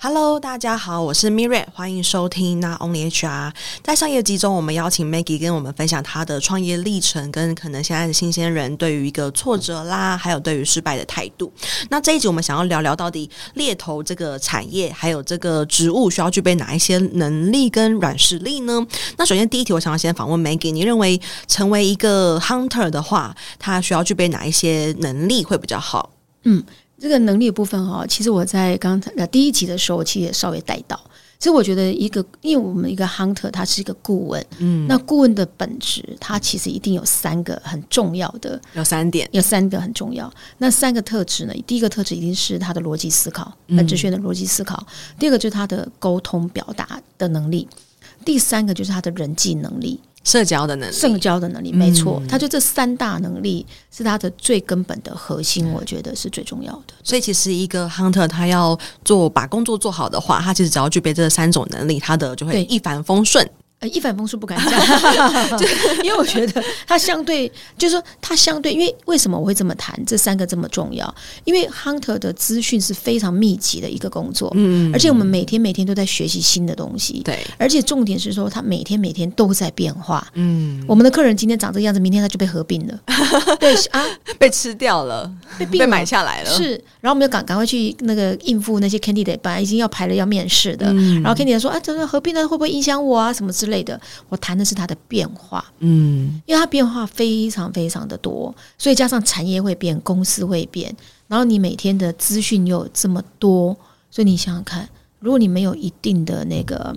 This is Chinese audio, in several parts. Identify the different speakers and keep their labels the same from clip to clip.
Speaker 1: Hello，大家好，我是 Miriam，欢迎收听 Not Only HR。在上一集中，我们邀请 Maggie 跟我们分享她的创业历程，跟可能现在的新鲜人对于一个挫折啦，还有对于失败的态度。那这一集我们想要聊聊到底猎头这个产业，还有这个职务需要具备哪一些能力跟软实力呢？那首先第一题，我想要先访问 Maggie，你认为成为一个 Hunter 的话，他需要具备哪一些能力会比较好？
Speaker 2: 嗯。这个能力的部分哈，其实我在刚才第一集的时候，我其实也稍微带到。其实我觉得一个，因为我们一个 hunter，他是一个顾问，嗯，那顾问的本质，他其实一定有三个很重要的，
Speaker 1: 有三点，
Speaker 2: 有三个很重要。那三个特质呢？第一个特质一定是他的逻辑思考，本质学的逻辑思考。嗯、第二个就是他的沟通表达的能力。第三个就是他的人际能力。
Speaker 1: 社交的能力，
Speaker 2: 社交的能力，没错，他就这三大能力是他的最根本的核心，我觉得是最重要的。
Speaker 1: 所以，其实一个 hunter 他要做把工作做好的话，他其实只要具备这三种能力，他的就会一帆风顺。
Speaker 2: 呃，一帆风顺不敢讲，就因为我觉得它相对，就是说它相对，因为为什么我会这么谈？这三个这么重要，因为 hunter 的资讯是非常密集的一个工作，嗯，而且我们每天每天都在学习新的东西，对，而且重点是说，他每天每天都在变化，嗯，我们的客人今天长这个样子，明天他就被合并了，对啊，
Speaker 1: 被吃掉了，被被买下来了，
Speaker 2: 是，然后我们就赶赶快去那个应付那些 candidate，本来已经要排了要面试的，嗯，然后 candidate 说啊，这个合并了会不会影响我啊，什么之类的，我谈的是它的变化，嗯，因为它变化非常非常的多，所以加上产业会变，公司会变，然后你每天的资讯又有这么多，所以你想想看，如果你没有一定的那个，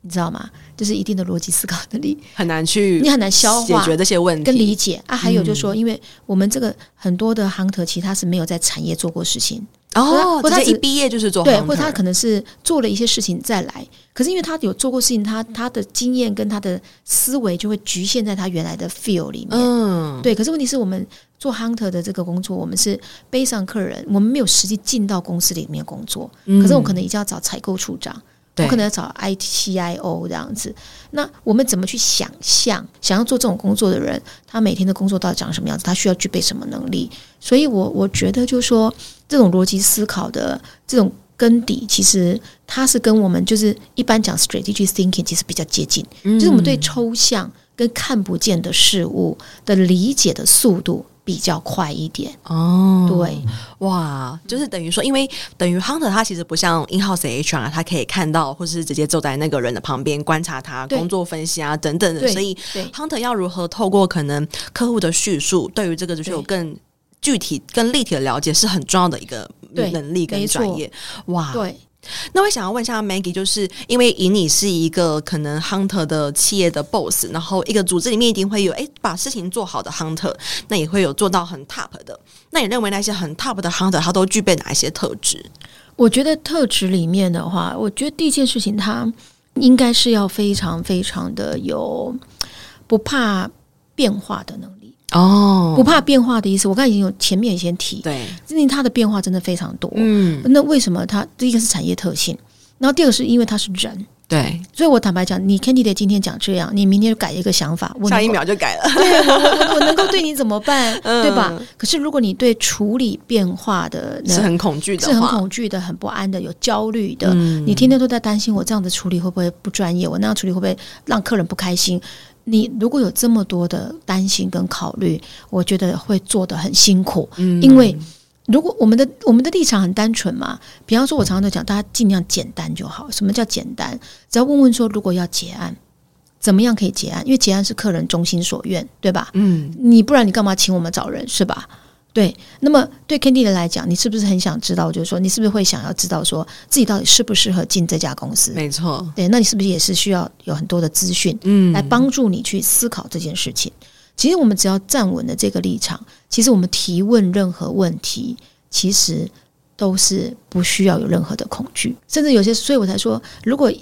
Speaker 2: 你知道吗？就是一定的逻辑思考能力，
Speaker 1: 很难去，
Speaker 2: 你很难消化
Speaker 1: 解决这些问题
Speaker 2: 跟理解啊。还有就是说，因为我们这个很多的 hunter 其实他是没有在产业做过事情。
Speaker 1: 哦，或者他一毕业就是做
Speaker 2: 对，或者他可能是做了一些事情再来，可是因为他有做过事情，他他的经验跟他的思维就会局限在他原来的 feel 里面。嗯，对。可是问题是我们做 hunter 的这个工作，我们是背上客人，我们没有实际进到公司里面工作，可是我可能一定要找采购处长。我可能要找 ITCIO 这样子，那我们怎么去想象想要做这种工作的人，他每天的工作到底长什么样子？他需要具备什么能力？所以我我觉得就是说，这种逻辑思考的这种根底，其实它是跟我们就是一般讲 strategic thinking 其实比较接近，就是我们对抽象跟看不见的事物的理解的速度。比较快一点。哦，对，
Speaker 1: 哇，就是等于说，因为等于 hunter 他其实不像 in-house HR，他可以看到或是直接坐在那个人的旁边观察他工作分析啊等等的，所以 hunter 要如何透过可能客户的叙述，对于这个就是有更具体、更立体的了解，是很重要的一个能力跟专业，哇，对。那我想要问一下 Maggie，就是因为以你是一个可能 hunter 的企业的 boss，然后一个组织里面一定会有诶把事情做好的 hunter，那也会有做到很 top 的。那你认为那些很 top 的 hunter，他都具备哪一些特质？
Speaker 2: 我觉得特质里面的话，我觉得第一件事情，他应该是要非常非常的有不怕变化的能力。哦，不怕变化的意思，我刚才已经有前面已经提，对，因为它的变化真的非常多。嗯，那为什么它第一个是产业特性，然后第二个是因为它是人，
Speaker 1: 对，
Speaker 2: 所以我坦白讲，你 Candidate 今天讲这样，你明天就改一个想法，
Speaker 1: 下一秒就改了，
Speaker 2: 对我我我能够对你怎么办，对吧？可是如果你对处理变化的
Speaker 1: 是很恐惧的，
Speaker 2: 是很恐惧的，很不安的，有焦虑的，你天天都在担心我这样子处理会不会不专业，我那样处理会不会让客人不开心？你如果有这么多的担心跟考虑，我觉得会做得很辛苦。嗯，因为如果我们的我们的立场很单纯嘛，比方说，我常常都讲，大家尽量简单就好。什么叫简单？只要问问说，如果要结案，怎么样可以结案？因为结案是客人衷心所愿，对吧？嗯，你不然你干嘛请我们找人，是吧？对，那么对 Candidate 来讲，你是不是很想知道？就是说，你是不是会想要知道，说自己到底适不适合进这家公司？
Speaker 1: 没错，
Speaker 2: 对，那你是不是也是需要有很多的资讯，嗯，来帮助你去思考这件事情？嗯、其实我们只要站稳了这个立场，其实我们提问任何问题，其实都是不需要有任何的恐惧，甚至有些，所以我才说，如果。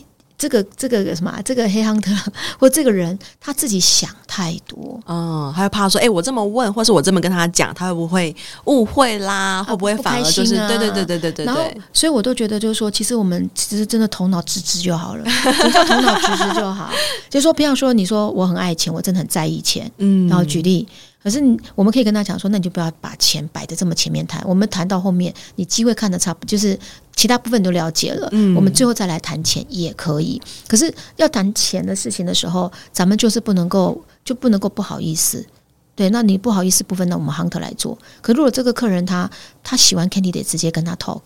Speaker 2: 这个这个什么？这个黑 hunter 或这个人他自己想太多，
Speaker 1: 嗯，还会怕说，哎，我这么问，或是我这么跟他讲，他会不会误会啦？会不会反而就是对对对对对对对？
Speaker 2: 所以我都觉得就是说，其实我们其实真的头脑直直就好了，你叫头脑直直就好。就是说，不要说你说我很爱钱，我真的很在意钱，嗯，然后举例。可是我们可以跟他讲说，那你就不要把钱摆在这么前面谈。我们谈到后面，你机会看得差不，就是其他部分都了解了，嗯，我们最后再来谈钱也可以。可是要谈钱的事情的时候，咱们就是不能够，就不能够不好意思。对，那你不好意思部分，那我们 hunter 来做。可如果这个客人他他喜欢 candidate，直接跟他 talk。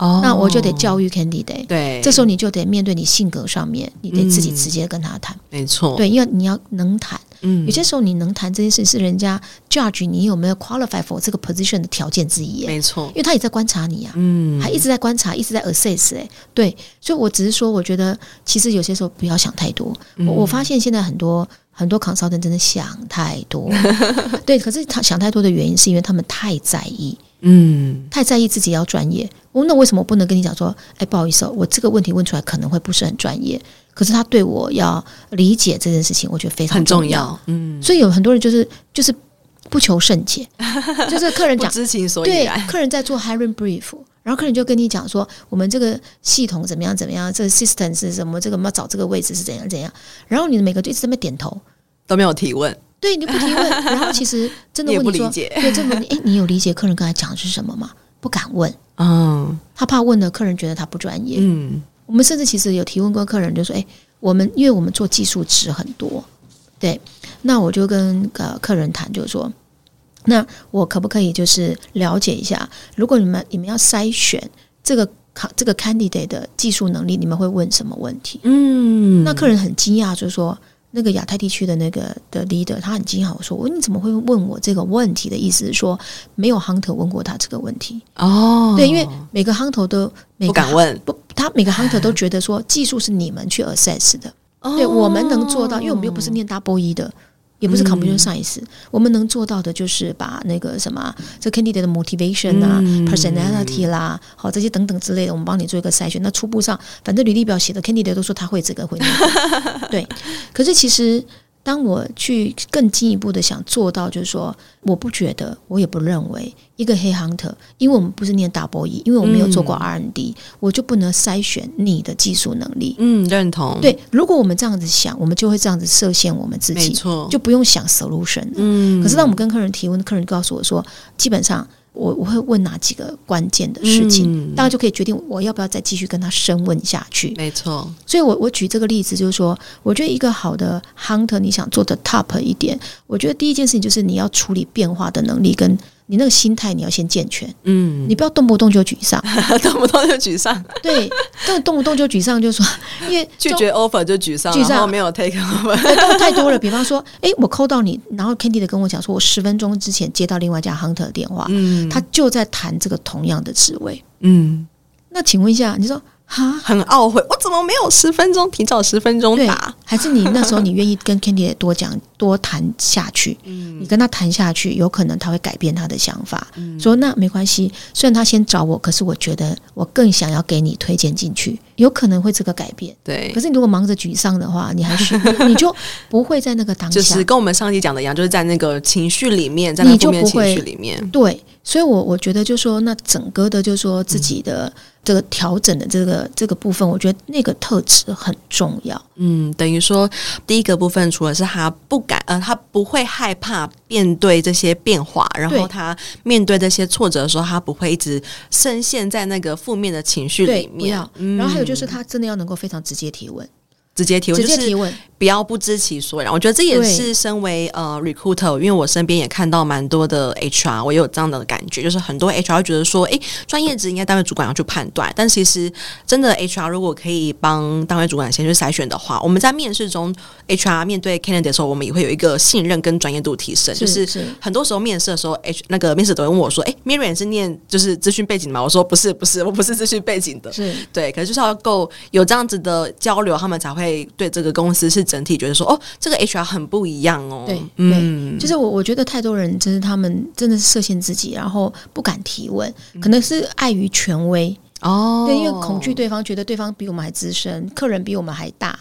Speaker 2: 哦，那我就得教育 candidate，
Speaker 1: 对，
Speaker 2: 这时候你就得面对你性格上面，你得自己直接跟他谈，
Speaker 1: 没错，
Speaker 2: 对，因为你要能谈，嗯，有些时候你能谈这件事是人家 judge 你有没有 qualify for 这个 position 的条件之一，
Speaker 1: 没错，
Speaker 2: 因为他也在观察你啊，嗯，还一直在观察，一直在 assess，哎，对，所以我只是说，我觉得其实有些时候不要想太多，我我发现现在很多很多 consultant 真的想太多，对，可是他想太多的原因是因为他们太在意。嗯，太在意自己要专业，我那为什么我不能跟你讲说，哎，不好意思哦，我这个问题问出来可能会不是很专业，可是他对我要理解这件事情，我觉得非常重要。重要。嗯，所以有很多人就是就是不求甚解，就是客人讲
Speaker 1: 知情所以然，
Speaker 2: 对，客人在做 hiring brief，然后客人就跟你讲说，我们这个系统怎么样怎么样，这个 system 是什么，这个我们要找这个位置是怎样怎样，然后你的每个就一直在那边点头，
Speaker 1: 都没有提问。
Speaker 2: 对，你不提问，然后其实真的问你说，对，这个问题，哎，你有理解客人刚才讲的是什么吗？不敢问，嗯，他怕问了客人觉得他不专业，嗯，我们甚至其实有提问过客人，就说，哎，我们因为我们做技术值很多，对，那我就跟呃客人谈，就是说，那我可不可以就是了解一下，如果你们你们要筛选这个卡这个 candidate 的技术能力，你们会问什么问题？嗯，那客人很惊讶，就是说。那个亚太地区的那个的 leader，他很惊讶，我说：“我你怎么会问我这个问题？”的意思是说，没有 hunter 问过他这个问题哦。对，因为每个 hunter 都每个
Speaker 1: 不敢问，
Speaker 2: 不，他每个 hunter 都觉得说技术是你们去 assess 的，哦、对，我们能做到，因为我们又不是念 double 一的。也不是 computer science，嗯，我们能做到的就是把那个什么这 candidate 的 motivation 啊，嗯，personality 啦，好这些等等之类的，我们帮你做一个筛选。那初步上，反正履历表写的 candidate 都说他会这个会那个，对。可是其实。当我去更进一步的想做到，就是说，我不觉得，我也不认为一个黑 hunter，因为我们不是念 double E，因为我没有做过 R&D，嗯，我就不能筛选你的技术能力。
Speaker 1: 嗯，认同。
Speaker 2: 对，如果我们这样子想，我们就会这样子设限我们自己，没错，就不用想 solution。嗯，可是当我们跟客人提问，客人告诉我说，基本上。我我会问哪几个关键的事情，大家就可以决定我要不要再继续跟他深问下去。
Speaker 1: 没错，
Speaker 2: 所以我我举这个例子就是说，我觉得一个好的 hunter，你想做的 top 一点，我觉得第一件事情就是你要处理变化的能力跟。你那个心态你要先健全，嗯，你不要动不动就沮丧，
Speaker 1: 动不动就沮丧，
Speaker 2: 对，动动不动就沮丧，就说因为
Speaker 1: 拒绝 offer 就沮丧，沮丧。没有 take offer，
Speaker 2: 太多了。比方说，哎，我 call 到你，然后 Candy 的跟我讲说，我十分钟之前接到另外一家 hunter 的电话，嗯，他就在谈这个同样的职位，嗯，那请问一下，你说。哈，
Speaker 1: 很懊悔，我怎么没有十分钟提早十分钟打？
Speaker 2: 还是你那时候你愿意跟 Candy 多讲多谈下去？嗯，你跟他谈下去，有可能他会改变他的想法，嗯、说那没关系。虽然他先找我，可是我觉得我更想要给你推荐进去，有可能会这个改变。
Speaker 1: 对，
Speaker 2: 可是你如果忙着沮丧的话，你还是你就不会在那个当下，
Speaker 1: 就是跟我们上集讲的一样，就是在那个情绪里面，在那负面情绪里面，
Speaker 2: 对。所以我，我我觉得，就是说，那整个的，就是说，自己的这个调整的这个这个部分，我觉得那个特质很重要。
Speaker 1: 嗯，等于说，第一个部分，除了是他不敢，呃，他不会害怕面对这些变化，然后他面对这些挫折的时候，他不会一直深陷在那个负面的情绪里面。
Speaker 2: 嗯。然后还有就是，他真的要能够非常直接提问。
Speaker 1: 直接提问，直接提问，不要不知其所以然。我觉得这也是身为呃 recruiter，因为我身边也看到蛮多的 HR，我也有这样的感觉，就是很多 HR 会觉得说，哎，专业值应该单位主管要去判断，但其实真的 HR 如果可以帮单位主管先去筛选的话，我们在面试中 HR 面对 candidate 的时候，我们也会有一个信任跟专业度提升。就是很多时候面试的时候，H 那个面试都会问我说，哎，Miriam 是念就是资讯背景吗？我说不是，不是，我不是资讯背景的。是对，可是就是要够有这样子的交流，他们才会对这个公司是整体觉得说，哦，这个 HR 很不一样哦。
Speaker 2: 对，嗯，就是我我觉得太多人就是他们真的是设限自己，然后不敢提问，可能是碍于权威哦，对，因为恐惧对方觉得对方比我们还资深，客人比我们还大，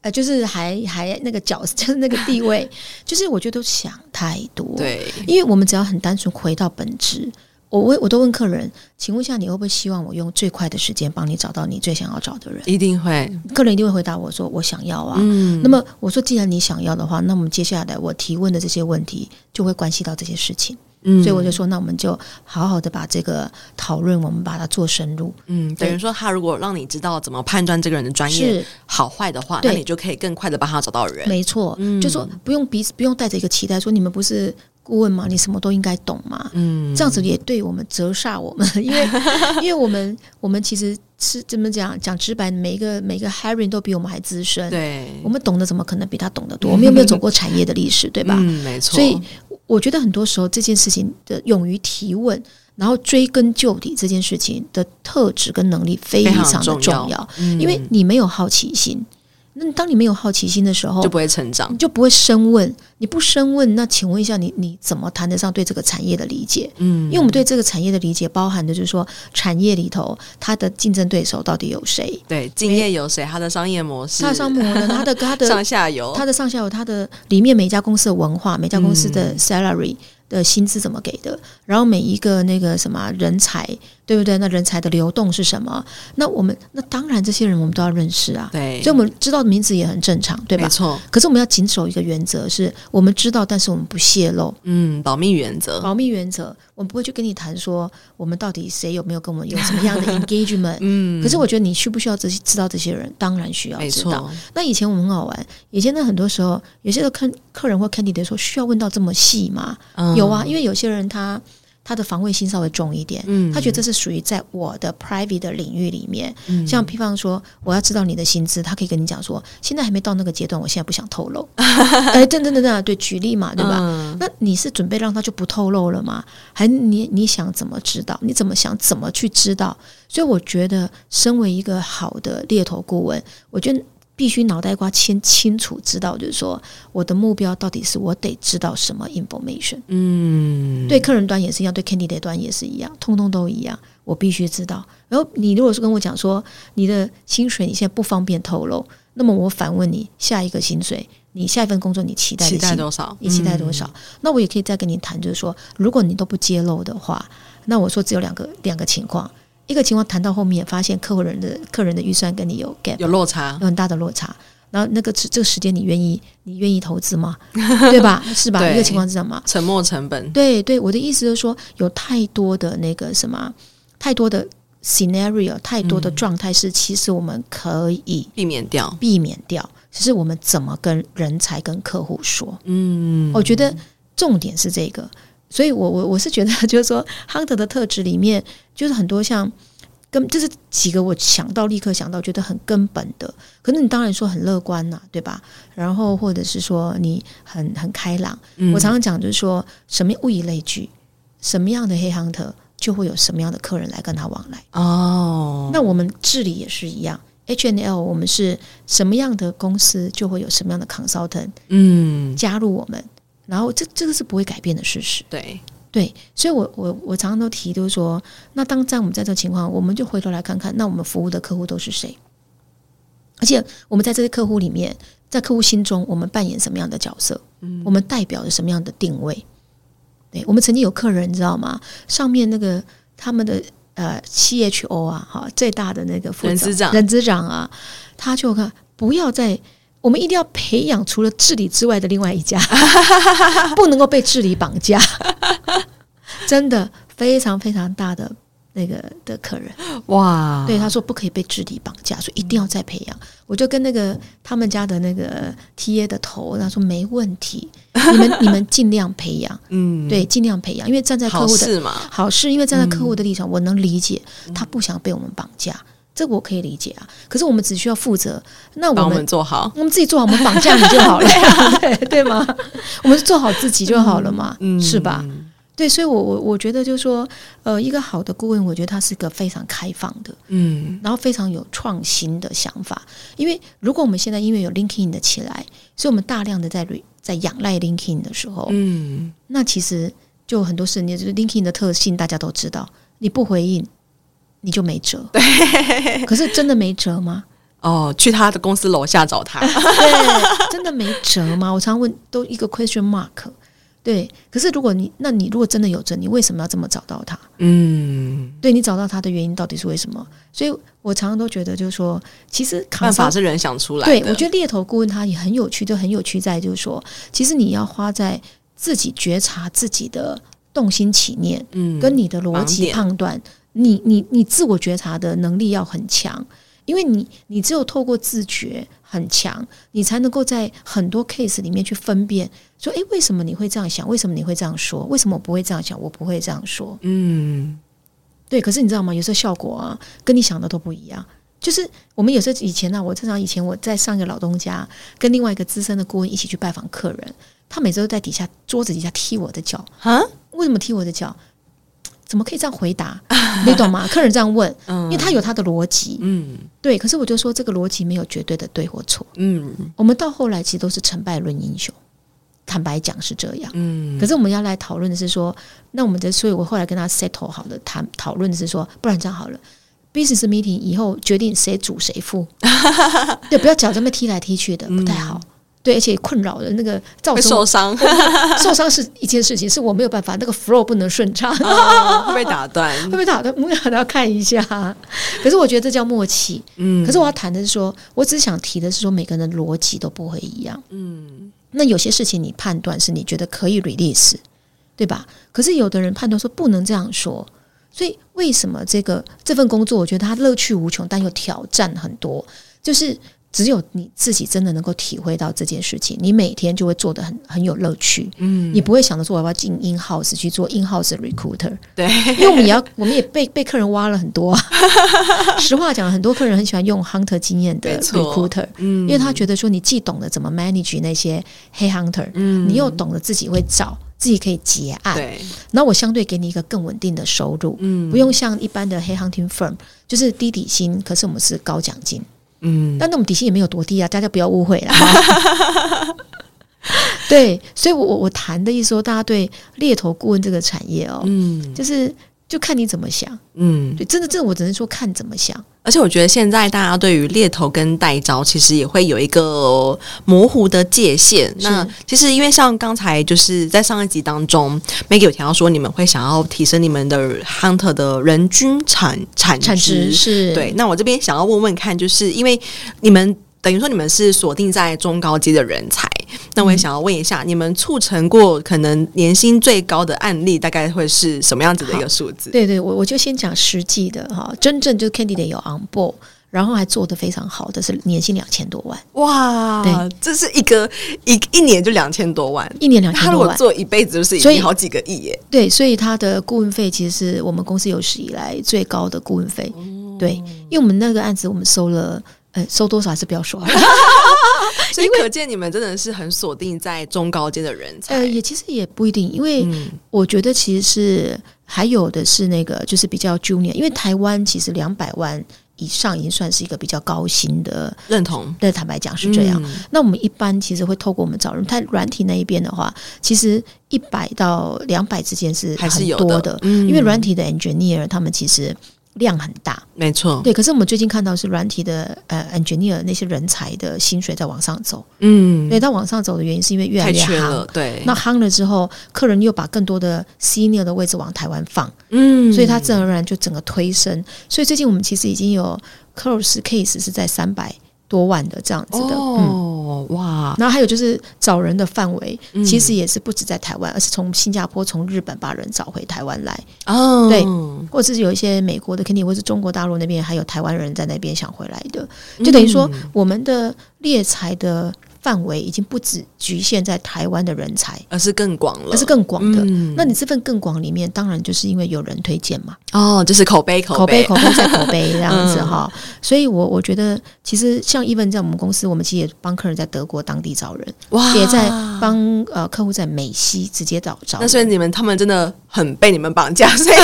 Speaker 2: 呃，就是还还那个角色，就是那个地位，就是我觉得都想太多。对，因为我们只要很单纯回到本质。我问，我都问客人，请问一下，你会不会希望我用最快的时间帮你找到你最想要找的人？
Speaker 1: 一定会，
Speaker 2: 客人一定会回答我说：“我想要啊。”嗯，那么我说，既然你想要的话，那我们接下来我提问的这些问题就会关系到这些事情。嗯，所以我就说，那我们就好好的把这个讨论，我们把它做深入。
Speaker 1: 嗯，等于说，他如果让你知道怎么判断这个人的专业好坏的话，那你就可以更快的帮他找到人。
Speaker 2: 没错，嗯，就说不用彼此不用带着一个期待，说你们不是。顾问嘛，你什么都应该懂嘛。嗯，这样子也对我们折煞我们，因为 因为我们我们其实是怎么讲讲直白，每一个每一个 hiring 都比我们还资深。
Speaker 1: 对，
Speaker 2: 我们懂得怎么可能比他懂得多？我们有没有走过产业的历史，对吧？
Speaker 1: 嗯，没错。
Speaker 2: 所以我觉得很多时候这件事情的勇于提问，然后追根究底这件事情的特质跟能力非常的重要，重要嗯，因为你没有好奇心。那当你没有好奇心的时候，
Speaker 1: 就不会成长，
Speaker 2: 你就不会深问。你不深问，那请问一下你，你你怎么谈得上对这个产业的理解？嗯，因为我们对这个产业的理解，包含的就是说，产业里头它的竞争对手到底有谁？
Speaker 1: 对，竞业有谁？它的商业模式，
Speaker 2: 它的商业模式，它的它的
Speaker 1: 上下游，
Speaker 2: 它的上下游，它的里面每一家公司的文化，每家公司的 salary。嗯的薪资怎么给的？然后每一个那个什么人才，对不对？那人才的流动是什么？那我们那当然这些人我们都要认识啊。
Speaker 1: 对，
Speaker 2: 所以我们知道的名字也很正常，对吧？
Speaker 1: 没错。
Speaker 2: 可是我们要谨守一个原则，是我们知道，但是我们不泄露。
Speaker 1: 嗯，保密原则。
Speaker 2: 保密原则，我们不会去跟你谈说我们到底谁有没有跟我们有什么样的 engagement。嗯。可是我觉得你需不需要这些知道这些人？当然需要知道。那以前我们很好玩，以前呢很多时候有些客客人或 candidate 说需要问到这么细吗？嗯有啊，因为有些人他他的防卫心稍微重一点，嗯，他觉得这是属于在我的 private 的领域里面，嗯，像比方说我要知道你的薪资，他可以跟你讲说，现在还没到那个阶段，我现在不想透露，哎，等等等等，对，举例嘛，对吧？嗯，那你是准备让他就不透露了吗？还你你想怎么知道？你怎么想怎么去知道？所以我觉得，身为一个好的猎头顾问，我觉得。必须脑袋瓜清清楚知道，就是说我的目标到底是我得知道什么 information。嗯，对客人端也是一样，对 candidate 端也是一样，通通都一样。我必须知道。然后你如果是跟我讲说你的薪水你现在不方便透露，那么我反问你下一个薪水，你下一份工作你期待
Speaker 1: 期待多少？
Speaker 2: 你期待多少？嗯，那我也可以再跟你谈，就是说如果你都不揭露的话，那我说只有两个两个情况。一个情况谈到后面，发现客户人的客人的预算跟你有 gap，
Speaker 1: 有落差，
Speaker 2: 有很大的落差。然后那个这个时间，你愿意你愿意投资吗？对吧？是吧？一个情况是这样吗？
Speaker 1: 沉没成本。
Speaker 2: 对对，我的意思就是说，有太多的那个什么，太多的 scenario，太多的状态是其实我们可以
Speaker 1: 避免掉，
Speaker 2: 避免掉。只是我们怎么跟人才跟客户说？嗯，我觉得重点是这个。所以我，我我我是觉得，就是说，Hunter 的特质里面，就是很多像跟就是几个我想到立刻想到觉得很根本的。可能你当然说很乐观呐、啊，对吧？然后或者是说你很很开朗。嗯、我常常讲就是说，什么物以类聚，什么样的黑 Hunter 就会有什么样的客人来跟他往来。哦，那我们治理也是一样 H N L，我们是什么样的公司，就会有什么样的 consultant 嗯加入我们。然后这这个是不会改变的事实，
Speaker 1: 对
Speaker 2: 对，所以我我我常常都提，就是说，那当在我们在这个情况，我们就回头来看看，那我们服务的客户都是谁？而且我们在这些客户里面，在客户心中，我们扮演什么样的角色？嗯，我们代表着什么样的定位？对，我们曾经有客人，你知道吗？上面那个他们的呃 CHO 啊，哈，最大的那个副
Speaker 1: 人资长，
Speaker 2: 人资长啊，他就看不要再。我们一定要培养除了治理之外的另外一家，不能够被治理绑架。真的非常非常大的那个的客人哇！对他说不可以被治理绑架，所以一定要再培养。我就跟那个他们家的那个 TA 的头他说没问题，你们 你们尽量培养，嗯，对，尽量培养，因为站在客户的
Speaker 1: 好事嘛，
Speaker 2: 好事，因为站在客户的立场，我能理解他不想被我们绑架。这个我可以理解啊，可是我们只需要负责，那我
Speaker 1: 们，做好，
Speaker 2: 我们自己做好，我们绑架你就好了，对对吗？我们做好自己就好了嘛，嗯、是吧？对，所以我，我我我觉得就是说，呃，一个好的顾问，我觉得他是个非常开放的，嗯，然后非常有创新的想法。因为如果我们现在因为有 LinkedIn 的起来，所以我们大量的在在仰赖 LinkedIn 的时候，嗯，那其实就很多事情，就是 LinkedIn 的特性大家都知道，你不回应。你就没辙，对。可是真的没辙吗？
Speaker 1: 哦，去他的公司楼下找他，
Speaker 2: 对，真的没辙吗？我常问，都一个 question mark，对，可是如果你，那你如果真的有辙，你为什么要这么找到他？嗯，对，你找到他的原因到底是为什么？所以我常常都觉得，就是说，其实
Speaker 1: 办法是人想出来
Speaker 2: 的。对，我觉得猎头顾问他也很有趣，就很有趣在就是说，其实你要花在自己觉察自己的动心起念，嗯，跟你的逻辑判断，你你你自我觉察的能力要很强。因为你，你只有透过自觉很强，你才能够在很多 case 里面去分辨，说，诶，为什么你会这样想？为什么你会这样说？为什么我不会这样想？我不会这样说。嗯，对。可是你知道吗？有时候效果啊，跟你想的都不一样。就是我们有时候以前呢、啊，我正常以前我在上一个老东家，跟另外一个资深的顾问一起去拜访客人，他每次都在底下桌子底下踢我的脚啊？为什么踢我的脚？怎么可以这样回答？你懂吗？客人这样问，因为他有他的逻辑。嗯，对。可是我就说，这个逻辑没有绝对的对或错。嗯，我们到后来其实都是成败论英雄。坦白讲是这样。嗯。可是我们要来讨论的是说，那我们的，所以我后来跟他 settle 好的，谈讨论的是说，不然这样好了，business meeting 以后决定谁主谁负。对，不要脚这么踢来踢去的，不太好。对，而且困扰的那个造成
Speaker 1: 受伤，
Speaker 2: 受伤是一件事情，是我没有办法，那个 flow 不能顺畅，
Speaker 1: 哦、会被打断，
Speaker 2: 会被打断，我们要看一下。可是我觉得这叫默契。嗯，可是我要谈的是说，我只想提的是说，每个人的逻辑都不会一样。嗯，那有些事情你判断是你觉得可以 release，对吧？可是有的人判断说不能这样说，所以为什么这个这份工作，我觉得它乐趣无穷，但又挑战很多，就是。只有你自己真的能够体会到这件事情，你每天就会做的很很有乐趣。嗯，你不会想着说我要进 in house 去做 in house recruiter。对，因为我们也要，我们也被被客人挖了很多。实话讲，很多客人很喜欢用 hunter 经验的 recruiter，嗯，因为他觉得说你既懂得怎么 manage 那些黑 hunter，嗯，你又懂得自己会找，自己可以结案，对，那我相对给你一个更稳定的收入，嗯，不用像一般的黑 hunting firm，就是低底薪，可是我们是高奖金。嗯，但那我们底薪也没有多低啊，大家不要误会啦。对，所以我我我谈的意思说，大家对猎头顾问这个产业哦，嗯，就是。就看你怎么想，嗯，对，真的，这我只能说看怎么想。
Speaker 1: 而且我觉得现在大家对于猎头跟代招，其实也会有一个模糊的界限。那其实因为像刚才就是在上一集当中，Maggie 有提到说，你们会想要提升你们的 Hunter 的人均产产值，产值是对。那我这边想要问问看，就是因为你们。等于说你们是锁定在中高阶的人才，那我也想要问一下，嗯、你们促成过可能年薪最高的案例，大概会是什么样子的一个数字？
Speaker 2: 对对，我我就先讲实际的哈，真正就是 candidate 有 on board，然后还做得非常好的是年薪两千多万，
Speaker 1: 哇，对，这是一个一一年就两千多万，
Speaker 2: 一年两千多万，他如
Speaker 1: 果做一辈子就是已经好几个亿耶，
Speaker 2: 对，所以他的顾问费其实是我们公司有史以来最高的顾问费，嗯、对，因为我们那个案子我们收了。呃，收多少还是不要说，
Speaker 1: 所以可见你们真的是很锁定在中高阶的人才。
Speaker 2: 呃，也其实也不一定，因为我觉得其实是还有的是那个就是比较 junior，因为台湾其实两百万以上已经算是一个比较高薪的
Speaker 1: 认同。
Speaker 2: 对，坦白讲是这样。嗯、那我们一般其实会透过我们找人，在软体那一边的话，其实一百到两百之间是很多的，的嗯、因为软体的 engineer 他们其实。量很大，
Speaker 1: 没错，
Speaker 2: 对。可是我们最近看到是软体的呃 engineer 那些人才的薪水在往上走，嗯，对，它往上走的原因是因为越来越夯了，
Speaker 1: 对。
Speaker 2: 那夯了之后，客人又把更多的 senior 的位置往台湾放，嗯，所以它自然而然就整个推升。所以最近我们其实已经有 close case 是在三百多万的这样子的，哦。嗯哇，然后还有就是找人的范围，其实也是不止在台湾，嗯、而是从新加坡、从日本把人找回台湾来。哦，对，或者是有一些美国的，肯定或是中国大陆那边还有台湾人在那边想回来的，就等于说我们的猎才的。范围已经不止局限在台湾的人才，
Speaker 1: 而是更广了，
Speaker 2: 而是更广的。嗯、那你这份更广里面，当然就是因为有人推荐嘛。
Speaker 1: 哦，就是口碑，口碑，
Speaker 2: 口碑，口碑再口碑 这样子哈。嗯、所以我我觉得，其实像 even 在我们公司，我们其实也帮客人在德国当地找人，哇，也在帮呃客户在美西直接找找。
Speaker 1: 那所以你们他们真的很被你们绑架，所以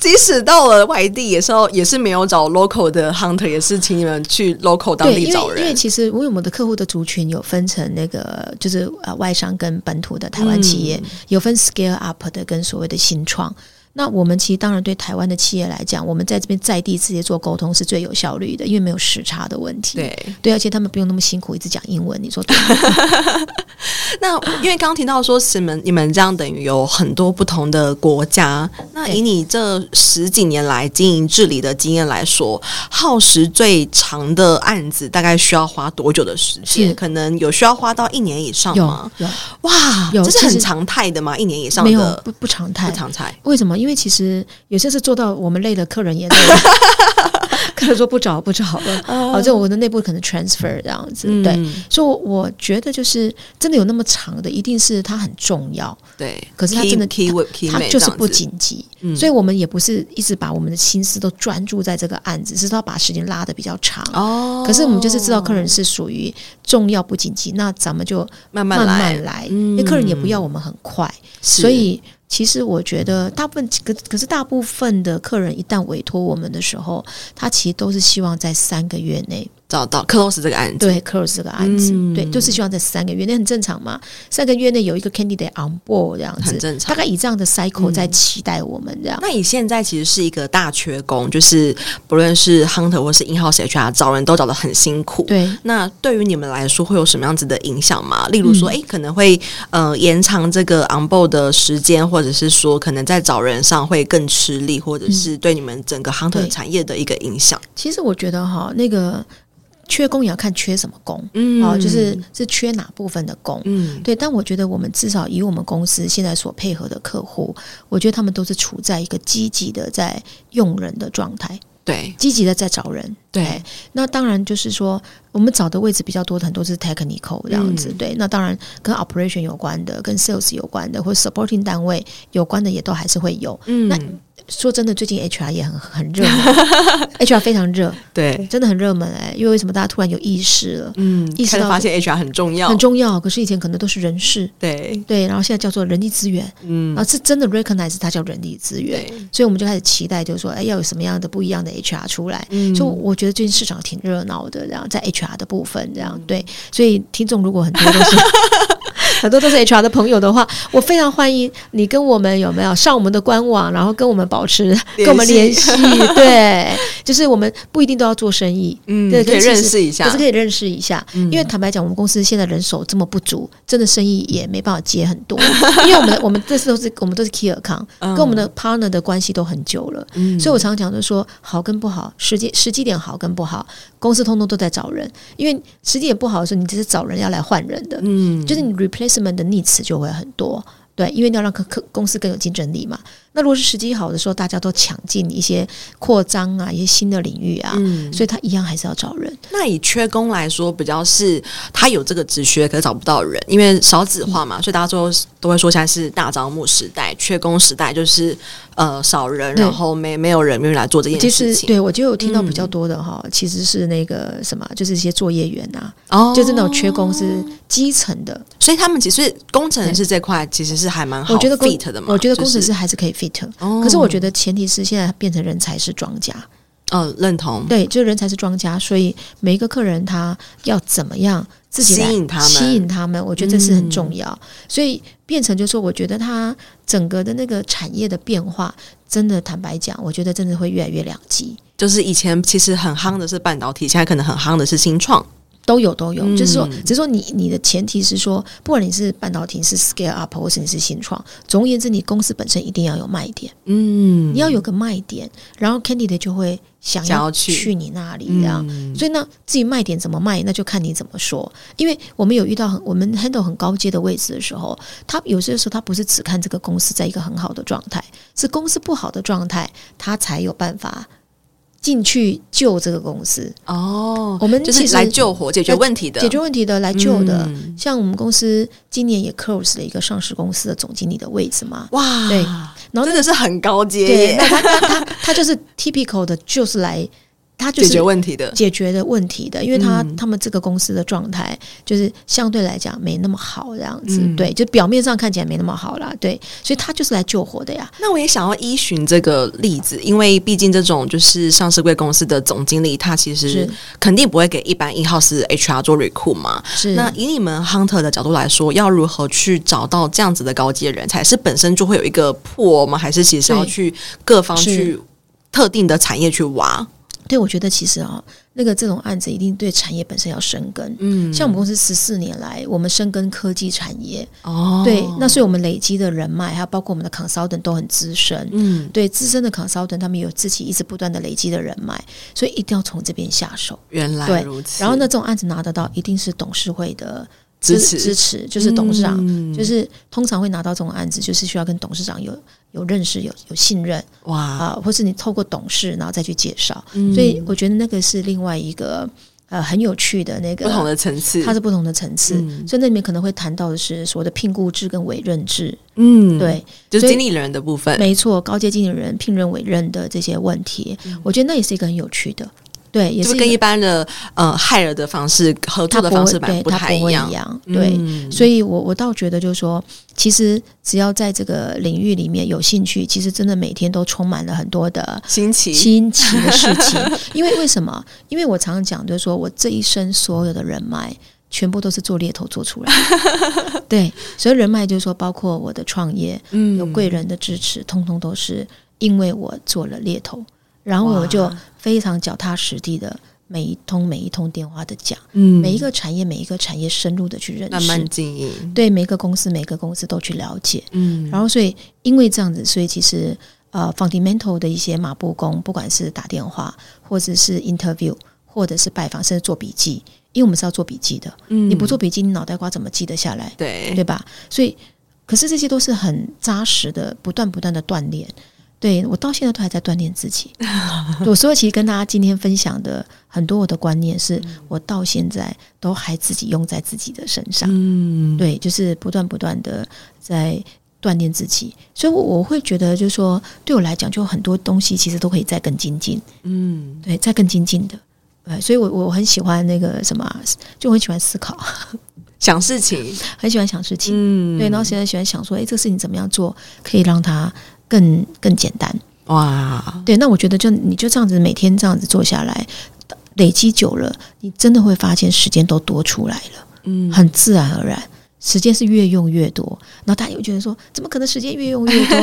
Speaker 1: 即使到了外地，也是也是没有找 local 的 hunter，也是请你们去 local 当地找人。
Speaker 2: 因为，因为其实我有我们的客户的族群有分。分成那个就是呃外商跟本土的台湾企业，嗯、有分 scale up 的跟所谓的新创。那我们其实当然对台湾的企业来讲，我们在这边在地直接做沟通是最有效率的，因为没有时差的问题。
Speaker 1: 对
Speaker 2: 对，而且他们不用那么辛苦一直讲英文。你说对吗？
Speaker 1: 那因为刚刚提到说，你们你们这样等于有很多不同的国家。那以你这十几年来经营治理的经验来说，耗时最长的案子大概需要花多久的时间？可能有需要花到一年以上吗？
Speaker 2: 有，有
Speaker 1: 哇，有，这是很常态的吗？一年以上的？
Speaker 2: 没有，不不常态，
Speaker 1: 不常态。
Speaker 2: 为什么？因为其实有些是做到我们累了，客人也累。客人说不找不找了，哦，这我的内部可能 transfer 这样子，对。所以我觉得就是真的有那么长的，一定是它很重要。
Speaker 1: 对，
Speaker 2: 可是它真的它就是不紧急，所以我们也不是一直把我们的心思都专注在这个案子，是要把时间拉的比较长。哦，可是我们就是知道客人是属于重要不紧急，那咱们就慢慢慢来，因为客人也不要我们很快，所以。其实我觉得大部分可可是大部分的客人一旦委托我们的时候，他其实都是希望在三个月内。
Speaker 1: 找到 close 这个案子，
Speaker 2: 对 close 这个案子，嗯、对，就是希望在三个月内很正常嘛。三个月内有一个 candidate on board 这样子，
Speaker 1: 很正常。
Speaker 2: 大概以这样的 cycle 在期待我们这样。
Speaker 1: 嗯、那你现在其实是一个大缺工，就是不论是 hunter 或是 in-house HR 找人都找得很辛苦。
Speaker 2: 对，
Speaker 1: 那对于你们来说会有什么样子的影响吗？例如说，哎、嗯，可能会呃延长这个 on board 的时间，或者是说可能在找人上会更吃力，或者是对你们整个 hunter 产业的一个影响。
Speaker 2: 其实我觉得哈，那个。缺工也要看缺什么工，嗯，哦，就是是缺哪部分的工，嗯，对。但我觉得我们至少以我们公司现在所配合的客户，我觉得他们都是处在一个积极的在用人的状态，
Speaker 1: 对，
Speaker 2: 积极的在找人，
Speaker 1: 对。
Speaker 2: 对，那当然就是说，我们找的位置比较多的很多是 technical 这样子，嗯、对。那当然跟 operation 有关的，跟 sales 有关的，或者 supporting 单位有关的也都还是会有，嗯。那说真的，最近 HR 也很很热，HR 非常热，
Speaker 1: 对，
Speaker 2: 真的很热门哎。因为为什么大家突然有意识了？嗯，意识到
Speaker 1: 发现 HR 很重要，
Speaker 2: 很重要。可是以前可能都是人事，
Speaker 1: 对
Speaker 2: 对，然后现在叫做人力资源，嗯，啊，是真的 recognize 它叫人力资源，所以我们就开始期待，就是说，哎，要有什么样的不一样的 HR 出来。嗯，所以我觉得最近市场挺热闹的，然后在 HR 的部分，这样对。所以听众如果很多都是。很多都是 HR 的朋友的话，我非常欢迎你跟我们有没有上我们的官网，然后跟我们保持 跟我们联系。对，就是我们不一定都要做生意，嗯，对，可以认识一下，可是可以认识一下。因为坦白讲，我们公司现在人手这么不足，真的生意也没办法接很多。因为我们我们这次都是我们都是 key account，跟我们的 partner 的关系都很久了，所以我常常讲就是说好跟不好，时机时机点好跟不好，公司通通都在找人。因为时机点不好的时候，你只是找人要来换人的，嗯，就是你 replace。士们的逆词就会很多，对，因为你要让客客公司更有竞争力嘛。那如果是时机好的时候，大家都抢进一些扩张啊，一些新的领域啊，嗯，所以他一样还是要找人。
Speaker 1: 那以缺工来说，比较是他有这个职缺，可是找不到人，因为少子化嘛，嗯，所以大家都都会说现在是大招募时代，缺工时代就是。呃，少人，然后没没有人愿意来做这件事情。
Speaker 2: 其实，对我就有听到比较多的哈，其实是那个什么，就是一些作业员啊，哦，就是那种缺工是基层的，
Speaker 1: 所以他们其实工程师这块其实是还蛮好 fit 的嘛。
Speaker 2: 我觉得工程师还是可以 fit，可是我觉得前提是现在变成人才是庄家。
Speaker 1: 哦，认同。
Speaker 2: 对，就是人才是庄家，所以每一个客人他要怎么样自己来
Speaker 1: 吸引他们，
Speaker 2: 吸引他们，我觉得这是很重要。所以。变成就是说，我觉得他整个的那个产业的变化，真的坦白讲，我觉得真的会越来越两极。
Speaker 1: 就是以前其实很夯的是半导体，现在可能很夯的是新创。
Speaker 2: 都有都有，嗯、就是说，只是说你你的前提是说，不管你是半导体是 scale up，或是你是新创，总而言之，你公司本身一定要有卖点，嗯，你要有个卖点，然后 candidate 就会想要去。你那里这样，嗯、所以呢，至于卖点怎么卖，那就看你怎么说。因为我们有遇到很我们 handle 很高阶的位置的时候，他有些时候他不是只看这个公司在一个很好的状态，是公司不好的状态，他才有办法。进去救这个公司。
Speaker 1: 哦，我们就是来救火、解决问题的，
Speaker 2: 解决问题的来救的。嗯、像我们公司今年也 close 了一个上市公司的总经理的位置嘛，
Speaker 1: 哇，
Speaker 2: 对，然后
Speaker 1: 真的是很高阶，
Speaker 2: 对，那他他他他就是 typical 的，就是来他就是
Speaker 1: 解决问题的，
Speaker 2: 解决的问题的，因为他、嗯、他们这个公司的状态就是相对来讲没那么好，这样子，嗯、对，就表面上看起来没那么好啦，对，所以他就是来救火的呀。
Speaker 1: 那我也想要依循这个例子，因为毕竟这种就是上市贵公司的总经理，他其实肯定不会给一般 in-house HR 做 recruit 嘛。
Speaker 2: 是，
Speaker 1: 那以你们 hunter 的角度来说，要如何去找到这样子的高阶人才？是本身就会有一个 pool 吗？还是其实要去各方去特定的产业去挖？
Speaker 2: 对，我觉得其实啊，那个这种案子一定对产业本身要深耕。嗯，像我们公司十四年来，我们深耕科技产业。哦，对，那所以我们累积的人脉，还有包括我们的 consultant 都很资深。嗯，对，资深的 consultant 他们有自己一直不断的累积的人脉，所以一定要从这边下手。
Speaker 1: 原来如此。
Speaker 2: 然后呢，这种案子拿得到，一定是董事会的。支持。支持就是董事长，嗯、就是通常会拿到这种案子，就是需要跟董事长有有认识、有有信任哇。啊、呃，或是你透过董事然后再去介绍，嗯、所以我觉得那个是另外一个呃很有趣的那个
Speaker 1: 不同的层次，
Speaker 2: 它是不同的层次，嗯、所以那里面可能会谈到的是所谓的聘雇制跟委任制，嗯，对，
Speaker 1: 就是经理人的部分，
Speaker 2: 没错，高阶经理人聘任委任的这些问题，嗯、我觉得那也是一个很有趣的。对，也是
Speaker 1: 跟一般的呃 hire 的方式合作的方式不不太一样。
Speaker 2: 对，嗯、所以我我倒觉得就是说，其实只要在这个领域里面有兴趣，其实真的每天都充满了很多的
Speaker 1: 新奇
Speaker 2: 新奇的事情。因为为什么？因为我常常讲，就是说我这一生所有的人脉，全部都是做猎头做出来的。对，所以人脉就是说，包括我的创业，嗯，有贵人的支持，通通都是因为我做了猎头。然后我就非常脚踏实地的每一通每一通电话的讲，嗯，每一个产业每一个产业深入的去认识，
Speaker 1: 慢慢经营，
Speaker 2: 对每个公司每个公司都去了解，嗯，然后所以因为这样子，所以其实呃，fundamental 的一些马步工，不管是打电话或者是 interview，或者是拜访，甚至做笔记，因为我们是要做笔记的，嗯，你不做笔记，你脑袋瓜怎么记得下来？
Speaker 1: 对，
Speaker 2: 对吧？所以，可是这些都是很扎实的，不断不断的锻炼。对，我到现在都还在锻炼自己。我说，其实跟大家今天分享的很多我的观念，是我到现在都还自己用在自己的身上。嗯，对，就是不断不断的在锻炼自己。所以，我我会觉得，就是说，对我来讲，就很多东西其实都可以再更精进。嗯，对，再更精进的。对，所以我我很喜欢那个什么，就很喜欢思考、
Speaker 1: 想事情，
Speaker 2: 很喜欢想事情。嗯，对，然后现在喜欢想说，哎，这个事情怎么样做可以让它。更更简单哇！对，那我觉得就你就这样子每天这样子做下来，累积久了，你真的会发现时间都多出来了，嗯，很自然而然，时间是越用越多。然后大家又觉得说，怎么可能时间越用越多？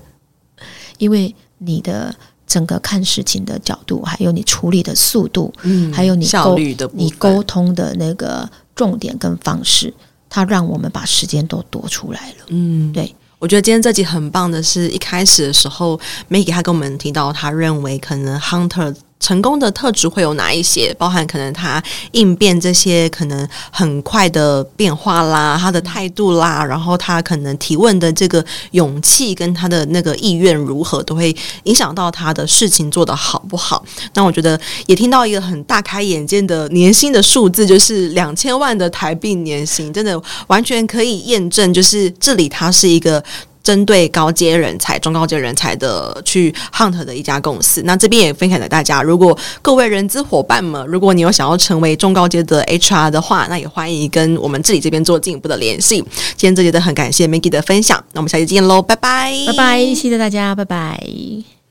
Speaker 2: 因为你的整个看事情的角度，还有你处理的速度，嗯，还有你
Speaker 1: 效率的
Speaker 2: 你沟通的那个重点跟方式，它让我们把时间都多出来了。嗯，对。
Speaker 1: 我觉得今天这集很棒的是，一开始的时候，Maggie 他跟我们提到，他认为可能 Hunter 成功的特质会有哪一些，包含可能他应变这些可能很快的变化啦，他的态度啦，然后他可能提问的这个勇气跟他的那个意愿如何，都会影响到他的事情做得好不好。那我觉得也听到一个很大开眼界的年薪的数字，就是 两千万的台币年薪，真的完全可以验证，就是这里他是一个。针对高阶人才、中高阶人才的去 hunt 的一家公司，那这边也分享给大家。如果各位人资伙伴们，如果你有想要成为中高阶的 HR 的话，那也欢迎跟我们这里这边做进一步的联系。今天这节的很感谢 Maggie 的分享，那我们下期见喽，拜拜，
Speaker 2: 拜拜，谢谢大家，拜拜。